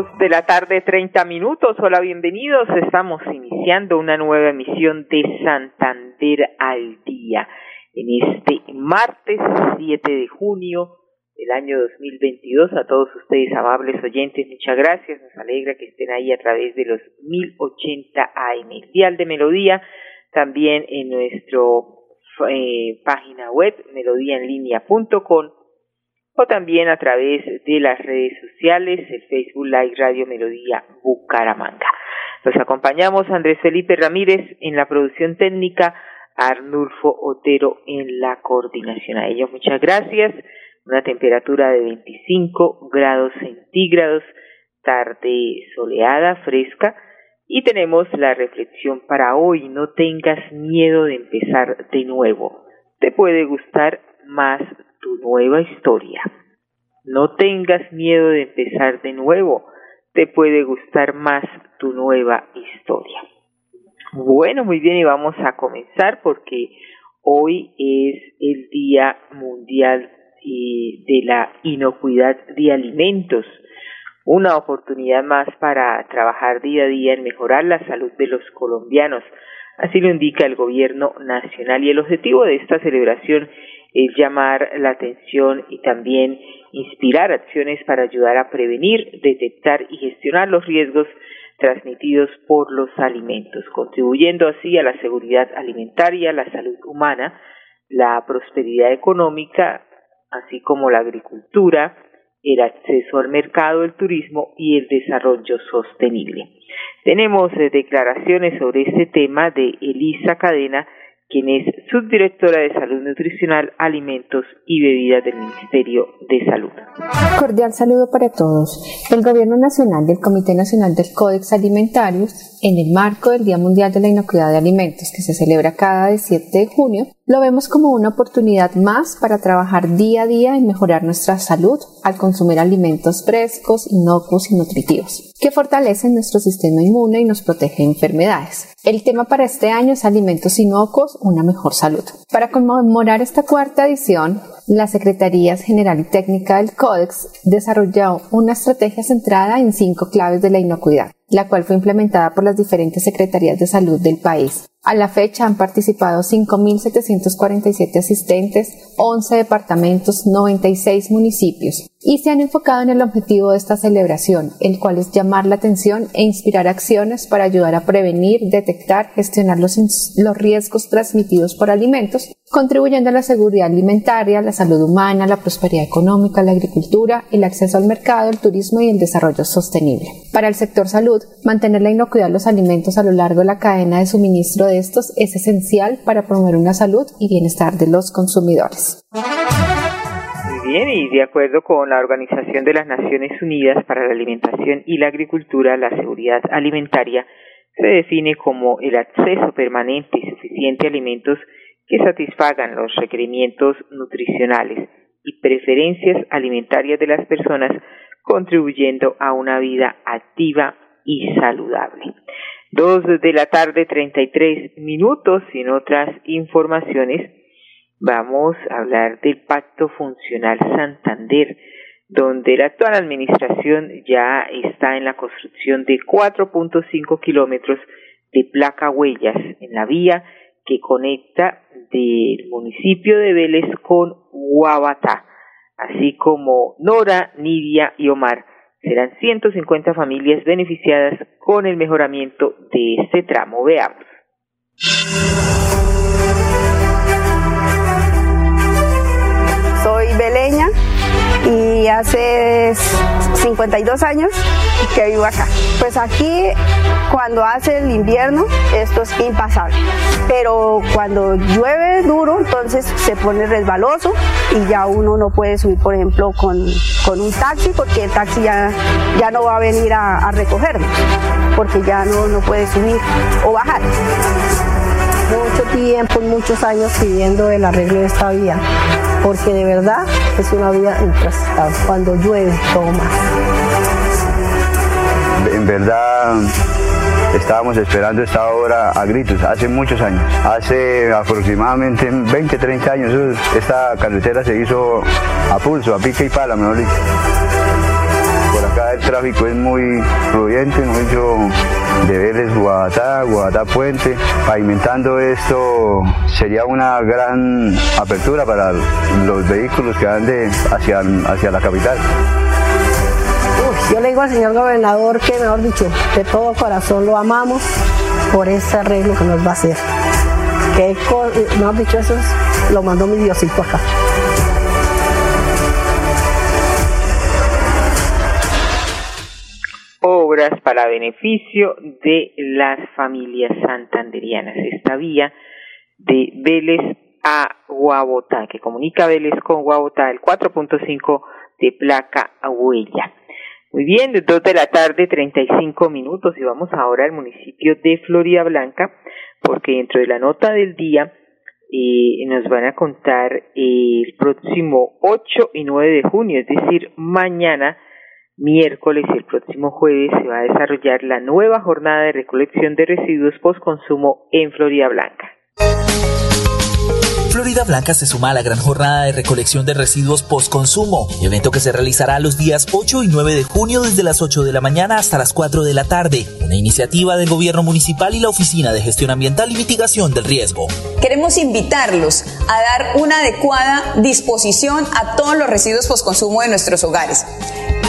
De la tarde, treinta minutos. Hola, bienvenidos. Estamos iniciando una nueva emisión de Santander al Día en este martes 7 de junio del año 2022. A todos ustedes, amables oyentes, muchas gracias. Nos alegra que estén ahí a través de los 1080 AM, el Dial de Melodía, también en nuestro eh, página web, melodíaenlínea.com o también a través de las redes sociales, el Facebook Live Radio Melodía Bucaramanga. Nos acompañamos Andrés Felipe Ramírez en la producción técnica, Arnulfo Otero en la coordinación. A ellos muchas gracias. Una temperatura de 25 grados centígrados, tarde soleada, fresca. Y tenemos la reflexión para hoy. No tengas miedo de empezar de nuevo. Te puede gustar más tu nueva historia. No tengas miedo de empezar de nuevo, te puede gustar más tu nueva historia. Bueno, muy bien, y vamos a comenzar porque hoy es el Día Mundial de la Inocuidad de Alimentos, una oportunidad más para trabajar día a día en mejorar la salud de los colombianos. Así lo indica el gobierno nacional y el objetivo de esta celebración es llamar la atención y también inspirar acciones para ayudar a prevenir, detectar y gestionar los riesgos transmitidos por los alimentos, contribuyendo así a la seguridad alimentaria, la salud humana, la prosperidad económica, así como la agricultura, el acceso al mercado, el turismo y el desarrollo sostenible. Tenemos eh, declaraciones sobre este tema de Elisa Cadena, quien es subdirectora de Salud Nutricional, Alimentos y Bebidas del Ministerio de Salud. Cordial saludo para todos. El Gobierno Nacional y el Comité Nacional del Códex Alimentarios, en el marco del Día Mundial de la Inocuidad de Alimentos, que se celebra cada 17 de junio, lo vemos como una oportunidad más para trabajar día a día en mejorar nuestra salud al consumir alimentos frescos, inocuos y nutritivos, que fortalecen nuestro sistema inmune y nos protegen de enfermedades. El tema para este año es alimentos inocuos, una mejor salud. Para conmemorar esta cuarta edición, la Secretaría General y Técnica del Códex desarrolló una estrategia centrada en cinco claves de la inocuidad, la cual fue implementada por las diferentes secretarías de salud del país. A la fecha han participado 5.747 asistentes, 11 departamentos, 96 municipios y se han enfocado en el objetivo de esta celebración, el cual es llamar la atención e inspirar acciones para ayudar a prevenir, detectar, gestionar los, los riesgos transmitidos por alimentos, contribuyendo a la seguridad alimentaria, la salud humana, la prosperidad económica, la agricultura, el acceso al mercado, el turismo y el desarrollo sostenible. Para el sector salud, mantener la inocuidad de los alimentos a lo largo de la cadena de suministro de estos es esencial para promover una salud y bienestar de los consumidores. Bien, y de acuerdo con la Organización de las Naciones Unidas para la Alimentación y la Agricultura, la seguridad alimentaria se define como el acceso permanente y suficiente a alimentos que satisfagan los requerimientos nutricionales y preferencias alimentarias de las personas, contribuyendo a una vida activa y saludable. Dos de la tarde, treinta y tres minutos. En otras informaciones, vamos a hablar del Pacto Funcional Santander, donde la actual administración ya está en la construcción de 4.5 kilómetros de placa huellas en la vía que conecta del municipio de Vélez con Guabatá, así como Nora, Nidia y Omar Serán 150 familias beneficiadas con el mejoramiento de este tramo. Veamos. Hace 52 años que vivo acá. Pues aquí cuando hace el invierno esto es impasable, pero cuando llueve duro entonces se pone resbaloso y ya uno no puede subir por ejemplo con, un taxi porque el taxi ya, ya no va a venir a, a porque ya no, no puede subir o bajar mucho tiempo, muchos años pidiendo el arreglo de esta vía, porque de verdad es una vía intransitable. Cuando llueve, todo más. En verdad estábamos esperando esta obra a gritos hace muchos años. Hace aproximadamente 20, 30 años esta carretera se hizo a pulso, a pique y pala, mejor dicho acá el tráfico es muy fluyente, mucho de Vélez, Guadalajara, Guadalajara Puente. Pavimentando esto sería una gran apertura para los vehículos que van de hacia, hacia la capital. yo le digo al señor gobernador que, mejor dicho, de todo corazón lo amamos por ese arreglo que nos va a hacer. Que, mejor dicho, eso lo mandó mi Diosito acá. Para beneficio de las familias santanderianas. Esta vía de Vélez a Guabotá, que comunica Vélez con Guabotá, el 4.5 de placa a huella. Muy bien, dos de la tarde, 35 minutos, y vamos ahora al municipio de Florida Blanca, porque dentro de la nota del día eh, nos van a contar el próximo 8 y 9 de junio, es decir, mañana, miércoles y el próximo jueves se va a desarrollar la nueva jornada de recolección de residuos postconsumo en Florida Blanca. Florida Blanca se suma a la gran jornada de recolección de residuos postconsumo, evento que se realizará los días 8 y 9 de junio desde las 8 de la mañana hasta las 4 de la tarde, una iniciativa del gobierno municipal y la Oficina de Gestión Ambiental y Mitigación del Riesgo. Queremos invitarlos a dar una adecuada disposición a todos los residuos postconsumo de nuestros hogares.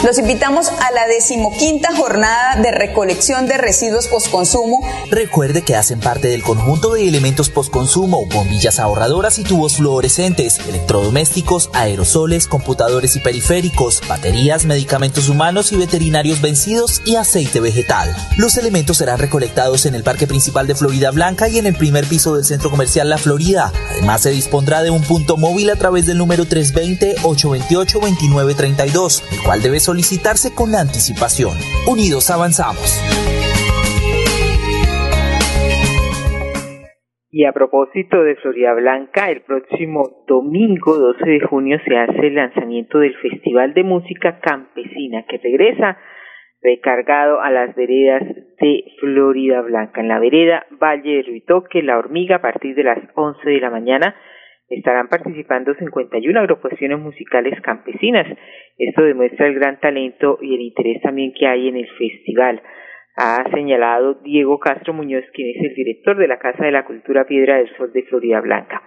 Los invitamos a la decimoquinta jornada de recolección de residuos postconsumo. Recuerde que hacen parte del conjunto de elementos postconsumo, bombillas ahorradoras y tubos fluorescentes, electrodomésticos, aerosoles, computadores y periféricos, baterías, medicamentos humanos y veterinarios vencidos y aceite vegetal. Los elementos serán recolectados en el Parque Principal de Florida Blanca y en el primer piso del Centro Comercial La Florida. Además, se dispondrá de un punto móvil a través del número 320-828-2932, el cual debe solicitarse con anticipación. Unidos avanzamos. Y a propósito de Florida Blanca, el próximo domingo 12 de junio se hace el lanzamiento del Festival de Música Campesina que regresa recargado a las veredas de Florida Blanca. En la vereda Valle de Ruitoque, La Hormiga, a partir de las 11 de la mañana estarán participando 51 agrupaciones musicales campesinas. Esto demuestra el gran talento y el interés también que hay en el festival. Ha señalado Diego Castro Muñoz, quien es el director de la Casa de la Cultura Piedra del Sol de Florida Blanca.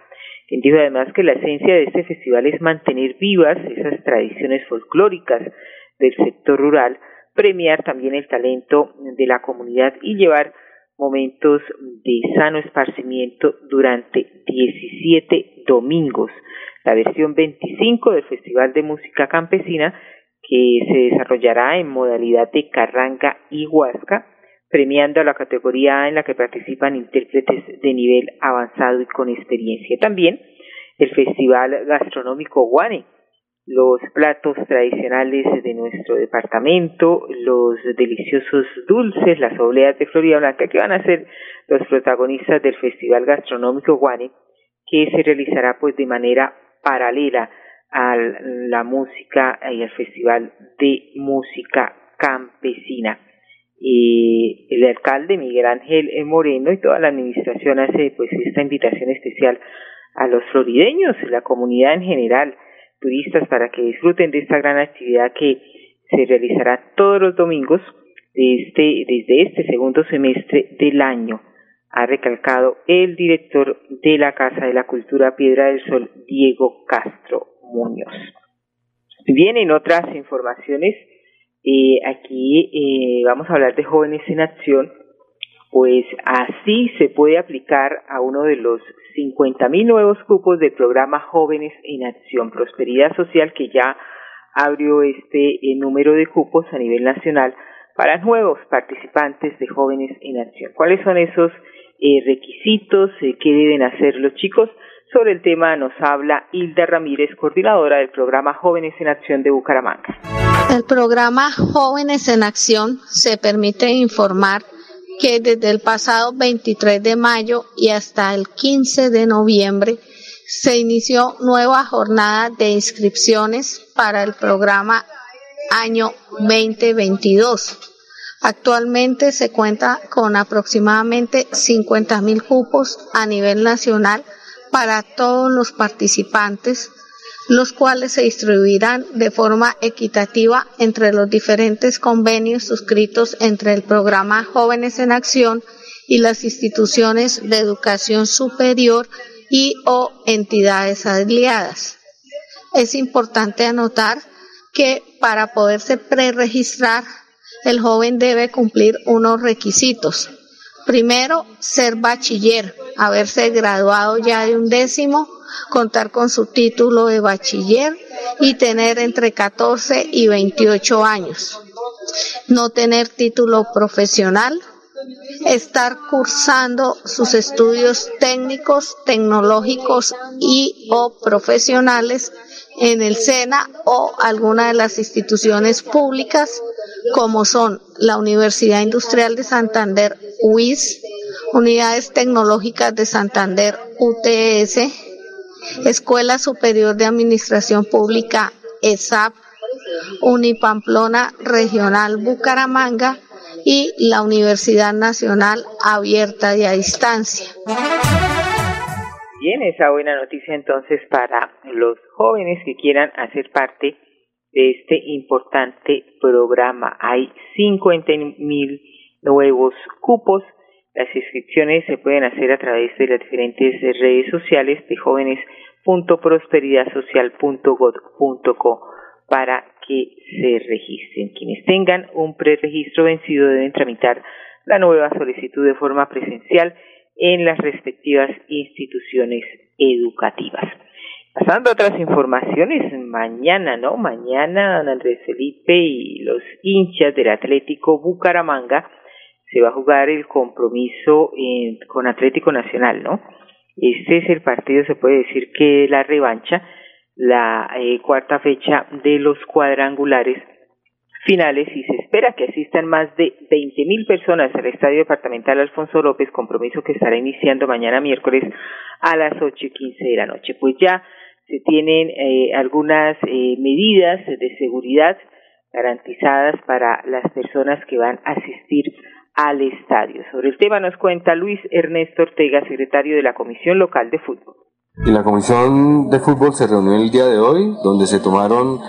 Quien dijo además que la esencia de este festival es mantener vivas esas tradiciones folclóricas del sector rural, premiar también el talento de la comunidad y llevar momentos de sano esparcimiento durante 17 domingos. La versión 25 del Festival de Música Campesina que se desarrollará en modalidad de carranga y huasca, premiando a la categoría A en la que participan intérpretes de nivel avanzado y con experiencia. También el Festival Gastronómico Guane, los platos tradicionales de nuestro departamento, los deliciosos dulces, las obleas de Florida Blanca, que van a ser los protagonistas del Festival Gastronómico Guane, que se realizará pues de manera paralela a la música y al Festival de Música Campesina. Y el alcalde Miguel Ángel Moreno y toda la administración hace pues esta invitación especial a los florideños, la comunidad en general, turistas para que disfruten de esta gran actividad que se realizará todos los domingos de este, desde este segundo semestre del año, ha recalcado el director de la Casa de la Cultura Piedra del Sol, Diego Castro Muñoz. Bien, en otras informaciones, eh, aquí eh, vamos a hablar de jóvenes en acción, pues así se puede aplicar a uno de los 50.000 nuevos cupos del programa Jóvenes en Acción Prosperidad Social que ya abrió este eh, número de cupos a nivel nacional para nuevos participantes de jóvenes en acción. ¿Cuáles son esos eh, requisitos? Eh, ¿Qué deben hacer los chicos? Sobre el tema nos habla Hilda Ramírez, coordinadora del programa Jóvenes en Acción de Bucaramanga. El programa Jóvenes en Acción se permite informar que desde el pasado 23 de mayo y hasta el 15 de noviembre se inició nueva jornada de inscripciones para el programa año 2022. Actualmente se cuenta con aproximadamente 50 mil cupos a nivel nacional para todos los participantes, los cuales se distribuirán de forma equitativa entre los diferentes convenios suscritos entre el programa Jóvenes en Acción y las instituciones de educación superior y o entidades aliadas. Es importante anotar que para poderse preregistrar, el joven debe cumplir unos requisitos. Primero, ser bachiller, haberse graduado ya de un décimo, contar con su título de bachiller y tener entre 14 y 28 años. No tener título profesional, estar cursando sus estudios técnicos, tecnológicos y o profesionales en el SENA o alguna de las instituciones públicas como son la Universidad Industrial de Santander, UIS, Unidades Tecnológicas de Santander, UTS, Escuela Superior de Administración Pública, ESAP, Unipamplona Regional Bucaramanga y la Universidad Nacional Abierta y a Distancia. Bien, esa buena noticia entonces para los jóvenes que quieran hacer parte de este importante programa. Hay 50 mil nuevos cupos. Las inscripciones se pueden hacer a través de las diferentes redes sociales de jóvenes.prosperidadsocial.gov.co para que se registren. Quienes tengan un preregistro vencido deben tramitar la nueva solicitud de forma presencial en las respectivas instituciones educativas. Pasando a otras informaciones, mañana, ¿no? Mañana, don Andrés Felipe y los hinchas del Atlético Bucaramanga se va a jugar el compromiso con Atlético Nacional, ¿no? Este es el partido, se puede decir que la revancha, la eh, cuarta fecha de los cuadrangulares finales y se espera que asistan más de veinte mil personas al Estadio Departamental Alfonso López, compromiso que estará iniciando mañana miércoles a las ocho y quince de la noche. Pues ya se tienen eh, algunas eh, medidas de seguridad garantizadas para las personas que van a asistir al estadio. Sobre el tema nos cuenta Luis Ernesto Ortega, secretario de la Comisión Local de Fútbol. Y la Comisión de Fútbol se reunió el día de hoy, donde se tomaron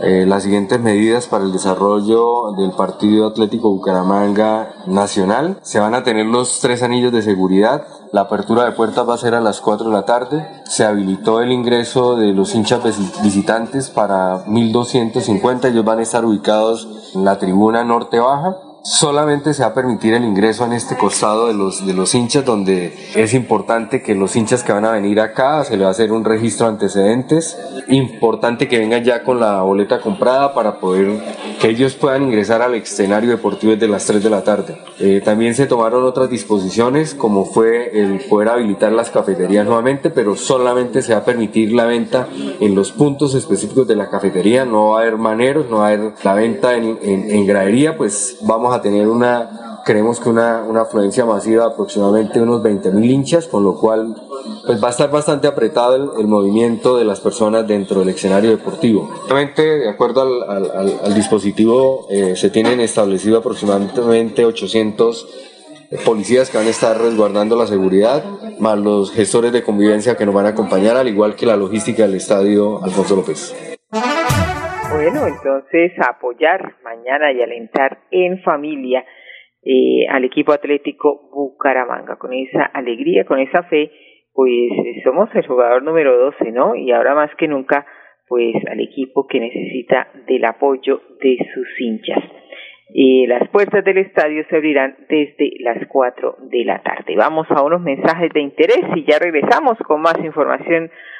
eh, las siguientes medidas para el desarrollo del partido Atlético Bucaramanga Nacional. Se van a tener los tres anillos de seguridad. La apertura de puertas va a ser a las 4 de la tarde. Se habilitó el ingreso de los hinchas visitantes para 1250. Ellos van a estar ubicados en la tribuna norte baja solamente se va a permitir el ingreso en este costado de los, de los hinchas, donde es importante que los hinchas que van a venir acá se le va a hacer un registro de antecedentes. Importante que vengan ya con la boleta comprada para poder que ellos puedan ingresar al escenario deportivo desde las 3 de la tarde. Eh, también se tomaron otras disposiciones, como fue el poder habilitar las cafeterías nuevamente, pero solamente se va a permitir la venta en los puntos específicos de la cafetería. No va a haber maneros, no va a haber la venta en, en, en gradería, pues vamos a tener una, creemos que una, una afluencia masiva de aproximadamente unos 20.000 hinchas, con lo cual pues va a estar bastante apretado el, movimiento de las personas dentro del escenario deportivo. Obviamente, de acuerdo al, al, dispositivo, eh, se tienen establecido aproximadamente 800 policías que van a estar resguardando la seguridad, más los gestores de convivencia que nos van a acompañar, al igual que la logística del estadio Alfonso López. Bueno, entonces apoyar mañana y alentar en familia eh, al equipo atlético Bucaramanga. Con esa alegría, con esa fe, pues eh, somos el jugador número 12, ¿no? Y ahora más que nunca, pues al equipo que necesita del apoyo de sus hinchas. Y las puertas del estadio se abrirán desde las 4 de la tarde. Vamos a unos mensajes de interés y ya regresamos con más información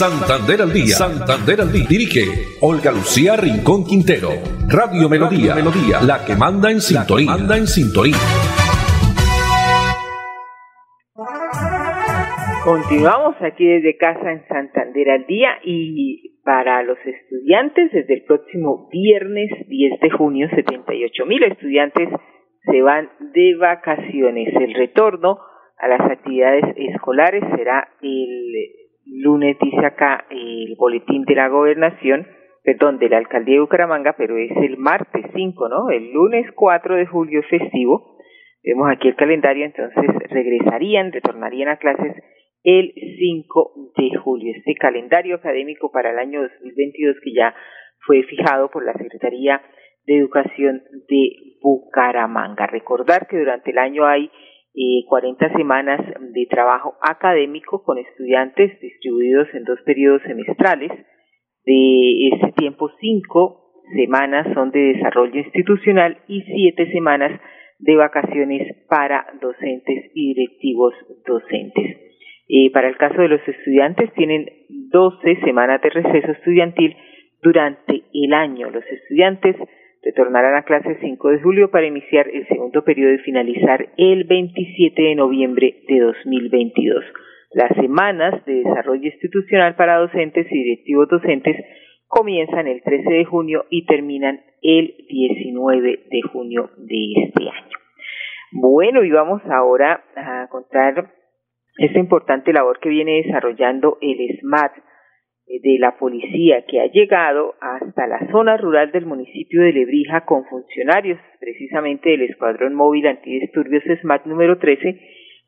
Santander al día. Santander al día. Dirige Olga Lucía Rincón Quintero. Radio Melodía. Melodía. La que manda en sintonía. Manda en sintonía. Continuamos aquí desde casa en Santander al día y para los estudiantes desde el próximo viernes 10 de junio 78 mil estudiantes se van de vacaciones. El retorno a las actividades escolares será el lunes dice acá el boletín de la gobernación, perdón, de la alcaldía de Bucaramanga, pero es el martes 5, ¿no? El lunes 4 de julio festivo. Vemos aquí el calendario, entonces regresarían, retornarían a clases el 5 de julio. Este calendario académico para el año 2022 que ya fue fijado por la Secretaría de Educación de Bucaramanga. Recordar que durante el año hay eh, 40 semanas de trabajo académico con estudiantes distribuidos en dos periodos semestrales. De ese tiempo, cinco semanas son de desarrollo institucional y siete semanas de vacaciones para docentes y directivos docentes. Eh, para el caso de los estudiantes, tienen 12 semanas de receso estudiantil durante el año. Los estudiantes retornarán a clases 5 de julio para iniciar el segundo periodo y finalizar el 27 de noviembre de 2022. Las semanas de desarrollo institucional para docentes y directivos docentes comienzan el 13 de junio y terminan el 19 de junio de este año. Bueno, y vamos ahora a contar esta importante labor que viene desarrollando el SMAT de la policía que ha llegado hasta la zona rural del municipio de Lebrija con funcionarios precisamente del Escuadrón Móvil Antidisturbios SMAT número 13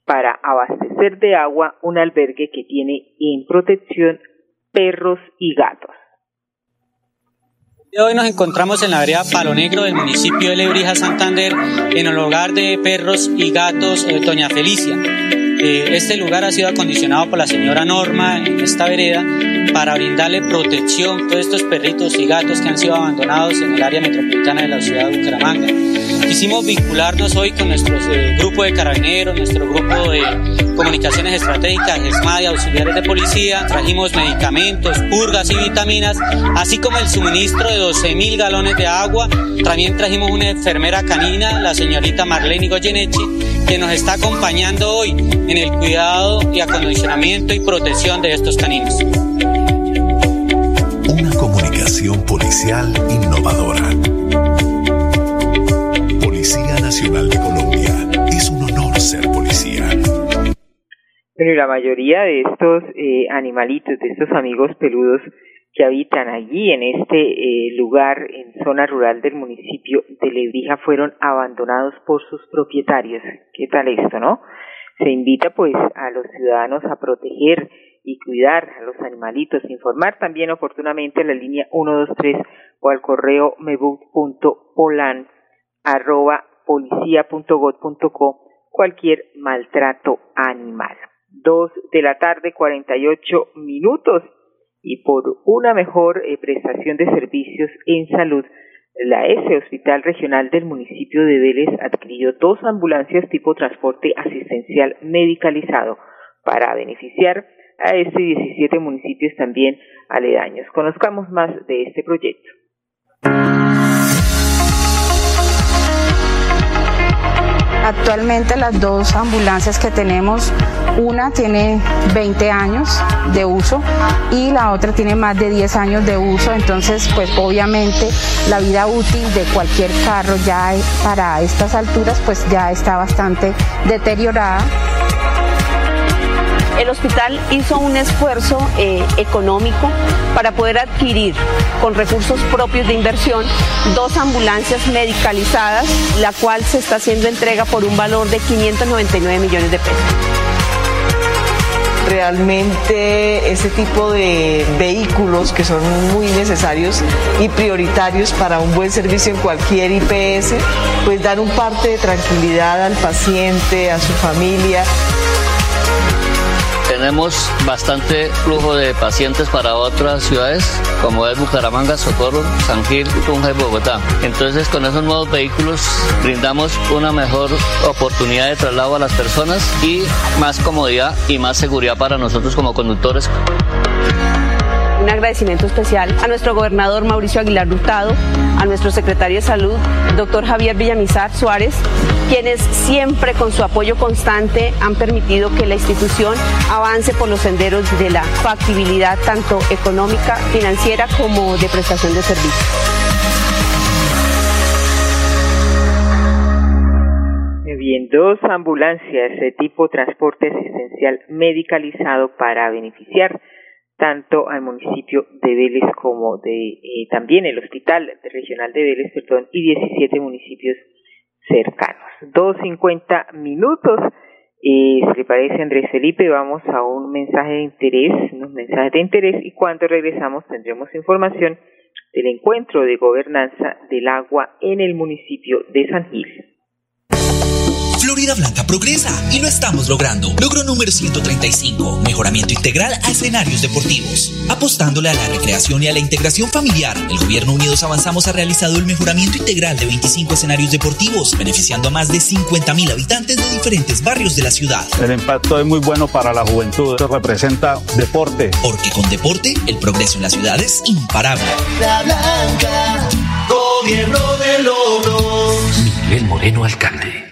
para abastecer de agua un albergue que tiene en protección perros y gatos. Hoy nos encontramos en la vereda Palo Negro del municipio de Lebrija, Santander, en el hogar de perros y gatos de Doña Felicia. Eh, este lugar ha sido acondicionado por la señora Norma en esta vereda para brindarle protección a todos estos perritos y gatos que han sido abandonados en el área metropolitana de la ciudad de Bucaramanga. Quisimos vincularnos hoy con nuestro eh, grupo de carabineros, nuestro grupo de comunicaciones estratégicas, ESMA y auxiliares de policía. Trajimos medicamentos, purgas y vitaminas, así como el suministro de 12.000 galones de agua. También trajimos una enfermera canina, la señorita Marlene Goyenechi, que nos está acompañando hoy en el cuidado y acondicionamiento y protección de estos caninos. Una comunicación policial innovadora. Policía Nacional de Colombia. Es un honor ser policía. Pero la mayoría de estos eh, animalitos, de estos amigos peludos que habitan allí en este eh, lugar, en zona rural del municipio de Lebrija, fueron abandonados por sus propietarios. ¿Qué tal esto, no? Se invita pues a los ciudadanos a proteger y cuidar a los animalitos, informar también oportunamente a la línea 123 o al correo mebut.polan arroba cualquier maltrato animal. Dos de la tarde, 48 minutos. Y por una mejor eh, prestación de servicios en salud, la S Hospital Regional del municipio de Vélez adquirió dos ambulancias tipo transporte asistencial medicalizado para beneficiar a este 17 municipios también aledaños. Conozcamos más de este proyecto. Actualmente las dos ambulancias que tenemos, una tiene 20 años de uso y la otra tiene más de 10 años de uso, entonces pues obviamente la vida útil de cualquier carro ya para estas alturas pues ya está bastante deteriorada el hospital hizo un esfuerzo eh, económico para poder adquirir con recursos propios de inversión dos ambulancias medicalizadas, la cual se está haciendo entrega por un valor de 599 millones de pesos. Realmente ese tipo de vehículos que son muy necesarios y prioritarios para un buen servicio en cualquier IPS, pues dar un parte de tranquilidad al paciente, a su familia tenemos bastante flujo de pacientes para otras ciudades, como es Bucaramanga, Socorro, San Gil, Tunja y Bogotá. Entonces, con esos nuevos vehículos brindamos una mejor oportunidad de traslado a las personas y más comodidad y más seguridad para nosotros como conductores un agradecimiento especial a nuestro gobernador Mauricio Aguilar Hurtado, a nuestro secretario de Salud, doctor Javier Villamizar Suárez, quienes siempre con su apoyo constante han permitido que la institución avance por los senderos de la factibilidad tanto económica, financiera como de prestación de servicios. Bien, dos ambulancias de tipo transporte asistencial medicalizado para beneficiar tanto al municipio de Vélez como de eh, también el hospital regional de Vélez, perdón, y 17 municipios cercanos. Dos cincuenta minutos. Y si le parece, Andrés Felipe, vamos a un mensaje de interés, unos mensajes de interés, y cuando regresamos tendremos información del encuentro de gobernanza del agua en el municipio de San Gil. Florida Blanca progresa y lo estamos logrando. Logro número 135, mejoramiento integral a escenarios deportivos. Apostándole a la recreación y a la integración familiar, el Gobierno Unidos Avanzamos ha realizado el mejoramiento integral de 25 escenarios deportivos, beneficiando a más de 50.000 habitantes de diferentes barrios de la ciudad. El impacto es muy bueno para la juventud, esto representa deporte. Porque con deporte, el progreso en la ciudad es imparable. La Blanca, gobierno de logros. Miguel Moreno, alcalde.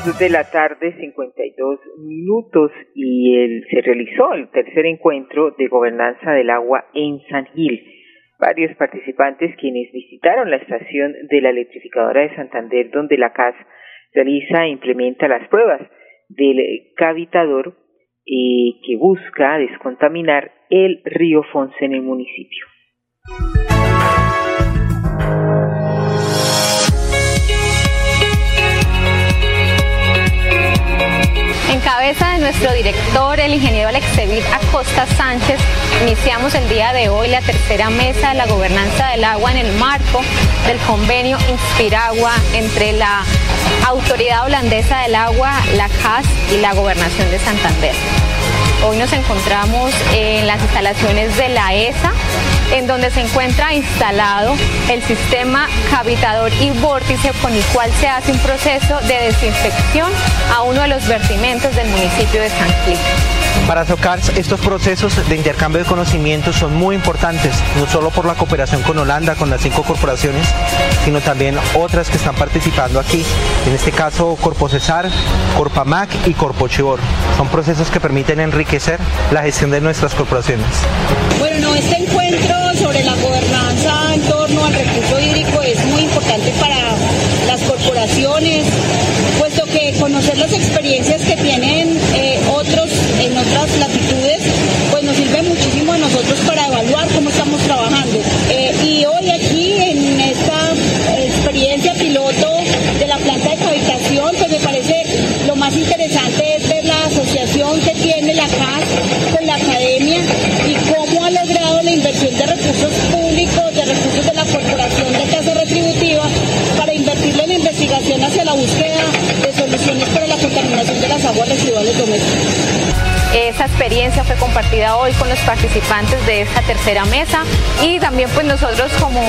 De la tarde, 52 minutos, y el, se realizó el tercer encuentro de gobernanza del agua en San Gil. Varios participantes quienes visitaron la estación de la electrificadora de Santander, donde la CAS realiza e implementa las pruebas del cavitador eh, que busca descontaminar el río Fonse en el municipio. En cabeza de nuestro director, el ingeniero Alexevir Acosta Sánchez, iniciamos el día de hoy la tercera mesa de la gobernanza del agua en el marco del convenio Inspiragua entre la Autoridad Holandesa del Agua, la CAS y la Gobernación de Santander. Hoy nos encontramos en las instalaciones de la ESA, en donde se encuentra instalado el sistema cavitador y vórtice con el cual se hace un proceso de desinfección a uno de los vertimentos del municipio de San Gil. Para tocar estos procesos de intercambio de conocimientos son muy importantes, no solo por la cooperación con Holanda, con las cinco corporaciones, sino también otras que están participando aquí. En este caso, Corpo Cesar, Corpamac y Corpo Chivor. Son procesos que permiten enriquecer la gestión de nuestras corporaciones. Bueno, no, este encuentro sobre la gobernanza electrodomésticos. Esa experiencia fue compartida hoy con los participantes de esta tercera mesa y también pues nosotros como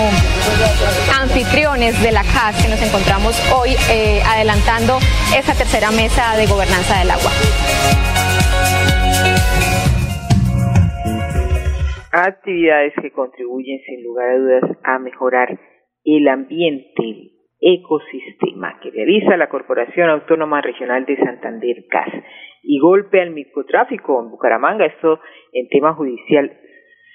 anfitriones de la CAS que nos encontramos hoy eh, adelantando esta tercera mesa de gobernanza del agua. Actividades que contribuyen sin lugar a dudas a mejorar el ambiente, el ecosistema que realiza la Corporación Autónoma Regional de Santander CAS y golpe al microtráfico en Bucaramanga. Esto en tema judicial.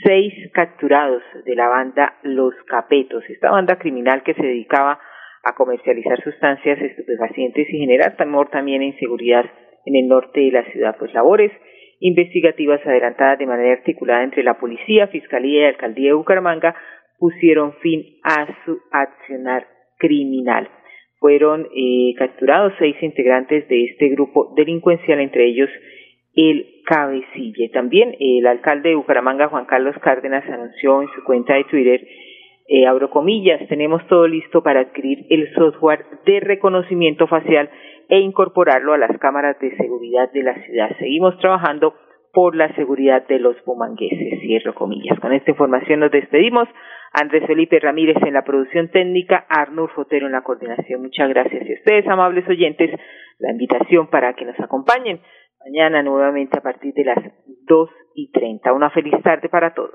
Seis capturados de la banda Los Capetos, esta banda criminal que se dedicaba a comercializar sustancias estupefacientes y generar temor también e inseguridad en el norte de la ciudad. Pues labores investigativas adelantadas de manera articulada entre la policía, fiscalía y alcaldía de Bucaramanga pusieron fin a su accionar criminal fueron eh, capturados seis integrantes de este grupo delincuencial, entre ellos el cabecilla. También el alcalde de Bucaramanga, Juan Carlos Cárdenas, anunció en su cuenta de Twitter, eh, abro comillas, tenemos todo listo para adquirir el software de reconocimiento facial e incorporarlo a las cámaras de seguridad de la ciudad. Seguimos trabajando por la seguridad de los bumangueses, cierro comillas. Con esta información nos despedimos. Andrés Felipe Ramírez en la producción técnica, Arnur Fotero en la coordinación. Muchas gracias. Y a ustedes, amables oyentes, la invitación para que nos acompañen mañana nuevamente a partir de las dos y treinta. Una feliz tarde para todos.